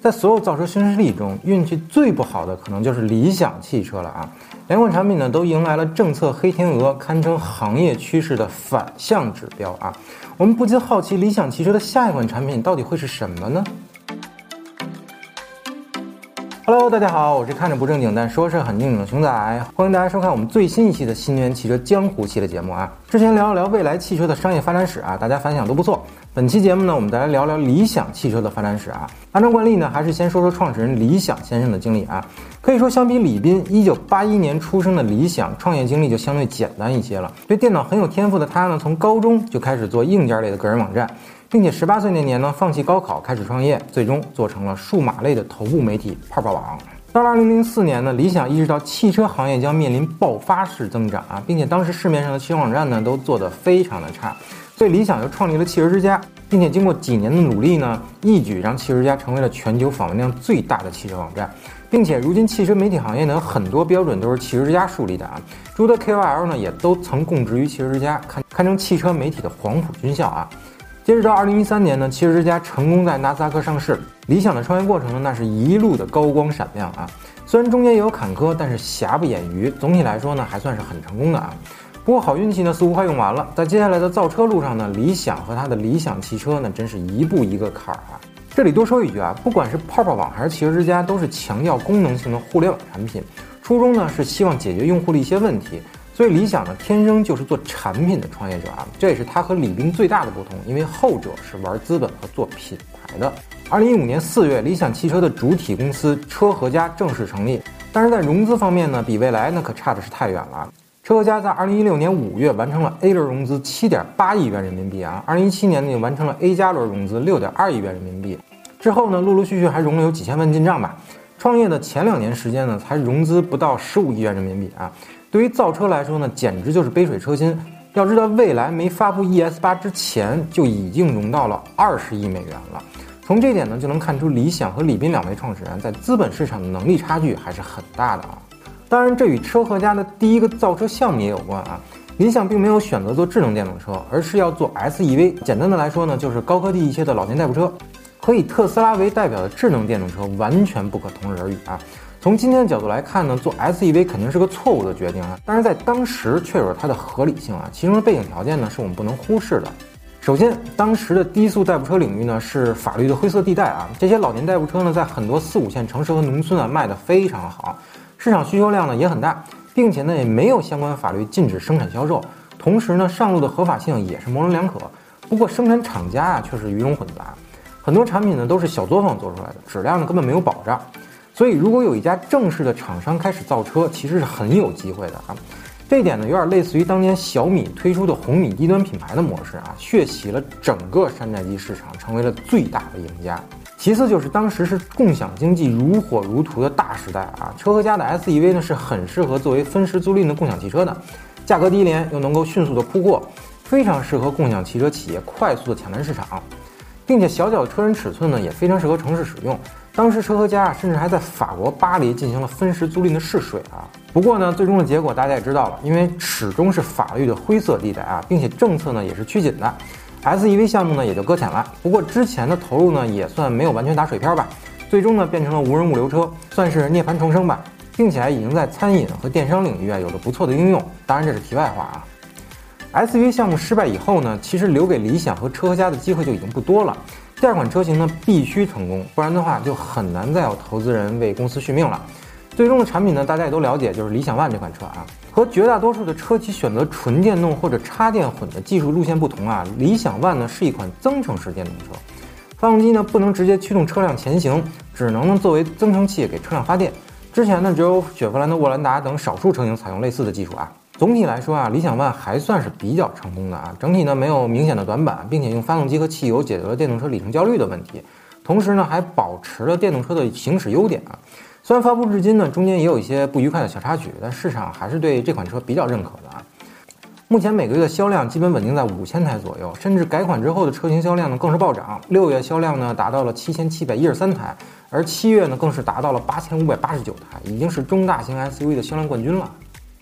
在所有造车新势力中，运气最不好的可能就是理想汽车了啊！两款产品呢都迎来了政策黑天鹅，堪称行业趋势的反向指标啊！我们不禁好奇，理想汽车的下一款产品到底会是什么呢？Hello，大家好，我是看着不正经但说事很正经的熊仔，欢迎大家收看我们最新一期的新能源汽车江湖系列节目啊。之前聊了聊未来汽车的商业发展史啊，大家反响都不错。本期节目呢，我们再来聊聊理想汽车的发展史啊。按照惯例呢，还是先说说创始人李想先生的经历啊。可以说，相比李斌，一九八一年出生的李想，创业经历就相对简单一些了。对电脑很有天赋的他呢，从高中就开始做硬件类的个人网站。并且十八岁那年呢，放弃高考开始创业，最终做成了数码类的头部媒体泡泡网。到了二零零四年呢，理想意识到汽车行业将面临爆发式增长啊，并且当时市面上的汽车网站呢都做得非常的差，所以理想又创立了汽车之家，并且经过几年的努力呢，一举让汽车之家成为了全球访问量最大的汽车网站，并且如今汽车媒体行业呢有很多标准都是汽车之家树立的啊，诸多 KOL 呢也都曾供职于汽车之家，堪堪称汽车媒体的黄埔军校啊。截止到二零一三年呢，汽车之家成功在纳斯达克上市。理想的创业过程呢，那是一路的高光闪亮啊。虽然中间也有坎坷，但是瑕不掩瑜。总体来说呢，还算是很成功的啊。不过好运气呢，似乎快用完了。在接下来的造车路上呢，理想和他的理想汽车呢，真是一步一个坎儿啊。这里多说一句啊，不管是泡泡网还是汽车之家，都是强调功能性的互联网产品，初衷呢是希望解决用户的一些问题。所以理想呢，天生就是做产品的创业者啊，这也是他和李斌最大的不同，因为后者是玩资本和做品牌的。二零一五年四月，理想汽车的主体公司车和家正式成立，但是在融资方面呢，比未来那可差的是太远了。车和家在二零一六年五月完成了 A 轮融资七点八亿元人民币啊，二零一七年呢完成了 A 加轮融资六点二亿元人民币，之后呢陆陆续续还融了有几千万进账吧。创业的前两年时间呢，才融资不到十五亿元人民币啊。对于造车来说呢，简直就是杯水车薪。要知道，蔚来没发布 ES 八之前，就已经融到了二十亿美元了。从这点呢，就能看出理想和李斌两位创始人在资本市场的能力差距还是很大的啊。当然，这与车和家的第一个造车项目也有关啊。理想并没有选择做智能电动车，而是要做 SEV。简单的来说呢，就是高科技一些的老年代步车，和以特斯拉为代表的智能电动车完全不可同日而语啊。从今天的角度来看呢，做 SEV 肯定是个错误的决定啊，但是在当时却有它的合理性啊。其中的背景条件呢，是我们不能忽视的。首先，当时的低速代步车领域呢是法律的灰色地带啊，这些老年代步车呢在很多四五线城市和农村啊卖得非常好，市场需求量呢也很大，并且呢也没有相关法律禁止生产销售，同时呢上路的合法性也是模棱两可。不过生产厂家啊却是鱼龙混杂，很多产品呢都是小作坊做出来的，质量呢根本没有保障。所以，如果有一家正式的厂商开始造车，其实是很有机会的啊。这一点呢，有点类似于当年小米推出的红米低端品牌的模式啊，血洗了整个山寨机市场，成为了最大的赢家。其次就是当时是共享经济如火如荼的大时代啊，车和家的 SEV 呢是很适合作为分时租赁的共享汽车的，价格低廉又能够迅速的铺货，非常适合共享汽车企业快速的抢占市场，并且小脚的车身尺寸呢也非常适合城市使用。当时车和家啊甚至还在法国巴黎进行了分时租赁的试水啊。不过呢，最终的结果大家也知道了，因为始终是法律的灰色地带啊，并且政策呢也是趋紧的，SEV 项目呢也就搁浅了。不过之前的投入呢也算没有完全打水漂吧，最终呢变成了无人物流车，算是涅槃重生吧，并且已经在餐饮和电商领域啊有了不错的应用。当然这是题外话啊。SEV 项目失败以后呢，其实留给理想和车和家的机会就已经不多了。第二款车型呢必须成功，不然的话就很难再有投资人为公司续命了。最终的产品呢，大家也都了解，就是理想 ONE 这款车啊。和绝大多数的车企选择纯电动或者插电混的技术路线不同啊，理想 ONE 呢是一款增程式电动车，发动机呢不能直接驱动车辆前行，只能呢作为增程器给车辆发电。之前呢只有雪佛兰的沃兰达等少数车型采用类似的技术啊。总体来说啊，理想 ONE 还算是比较成功的啊。整体呢没有明显的短板，并且用发动机和汽油解决了电动车里程焦虑的问题，同时呢还保持了电动车的行驶优点啊。虽然发布至今呢中间也有一些不愉快的小插曲，但市场还是对这款车比较认可的啊。目前每个月的销量基本稳定在五千台左右，甚至改款之后的车型销量呢更是暴涨。六月销量呢达到了七千七百一十三台，而七月呢更是达到了八千五百八十九台，已经是中大型 SUV 的销量冠军了。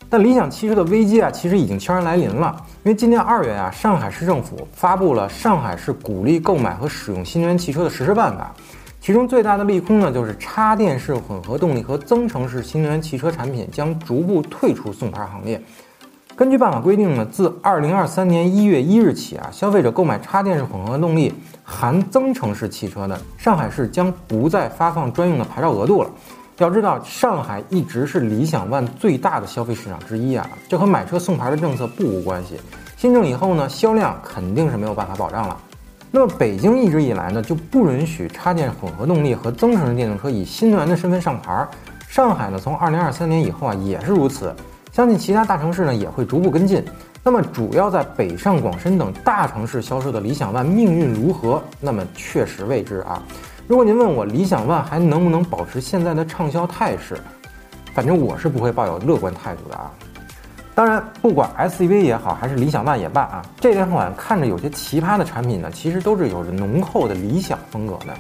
但理想汽车的危机啊，其实已经悄然来临了。因为今年二月啊，上海市政府发布了《上海市鼓励购买和使用新能源汽车的实施办法》，其中最大的利空呢，就是插电式混合动力和增程式新能源汽车产品将逐步退出送牌行列。根据办法规定呢，自二零二三年一月一日起啊，消费者购买插电式混合动力含增程式汽车的，上海市将不再发放专用的牌照额度了。要知道，上海一直是理想 ONE 最大的消费市场之一啊，这和买车送牌的政策不无关系。新政以后呢，销量肯定是没有办法保障了。那么北京一直以来呢，就不允许插电混合动力和增程式电动车以新能源的身份上牌。上海呢，从二零二三年以后啊，也是如此。相信其他大城市呢，也会逐步跟进。那么，主要在北上广深等大城市销售的理想 ONE 命运如何？那么确实未知啊。如果您问我理想 ONE 还能不能保持现在的畅销态势，反正我是不会抱有乐观态度的啊。当然，不管 SUV 也好，还是理想 ONE 也罢啊，这两款看着有些奇葩的产品呢，其实都是有着浓厚的理想风格的，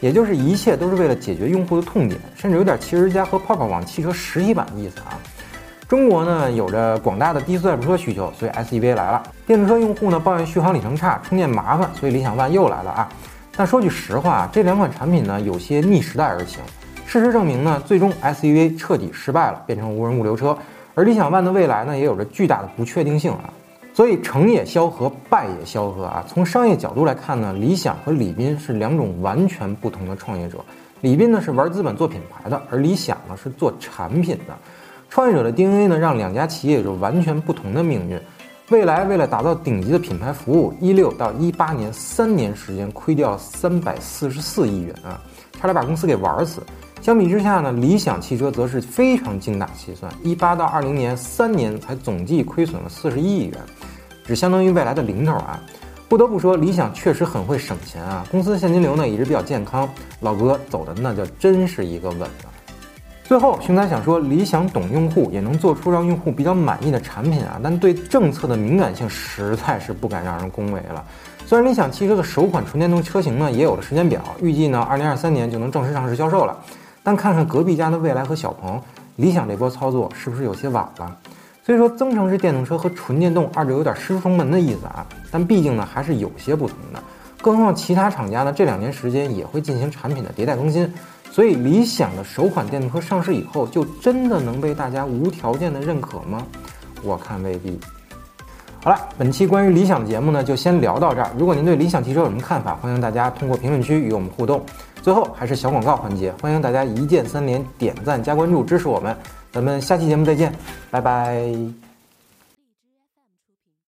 也就是一切都是为了解决用户的痛点，甚至有点汽车之家和泡泡网汽车实体版的意思啊。中国呢，有着广大的低速代步车需求，所以 SUV 来了；电动车用户呢抱怨续航里程差、充电麻烦，所以理想 ONE 又来了啊。但说句实话，这两款产品呢有些逆时代而行。事实证明呢，最终 SUV 彻底失败了，变成无人物流车。而理想 ONE 的未来呢，也有着巨大的不确定性啊，所以成也萧何，败也萧何啊。从商业角度来看呢，理想和李斌是两种完全不同的创业者。李斌呢是玩资本做品牌的，而理想呢是做产品的。创业者的 DNA 呢，让两家企业有着完全不同的命运。未来为了打造顶级的品牌服务，一六到一八年三年时间亏掉了三百四十四亿元啊，差点把公司给玩死。相比之下呢，理想汽车则是非常精打细算，一八到二零年三年才总计亏损了四十一亿元，只相当于未来的零头啊！不得不说，理想确实很会省钱啊，公司现金流呢一直比较健康，老哥走的那叫真是一个稳啊。最后，熊仔想说，理想懂用户，也能做出让用户比较满意的产品啊，但对政策的敏感性实在是不敢让人恭维了。虽然理想汽车的首款纯电动车型呢也有了时间表，预计呢二零二三年就能正式上市销售了。但看看隔壁家的蔚来和小鹏，理想这波操作是不是有些晚了？所以说，增程式电动车和纯电动二者有点师出同门的意思啊。但毕竟呢，还是有些不同的。更何况其他厂家呢，这两年时间也会进行产品的迭代更新。所以，理想的首款电动车上市以后，就真的能被大家无条件的认可吗？我看未必。好了，本期关于理想的节目呢，就先聊到这儿。如果您对理想汽车有什么看法，欢迎大家通过评论区与我们互动。最后还是小广告环节，欢迎大家一键三连、点赞加关注支持我们。咱们下期节目再见，拜拜。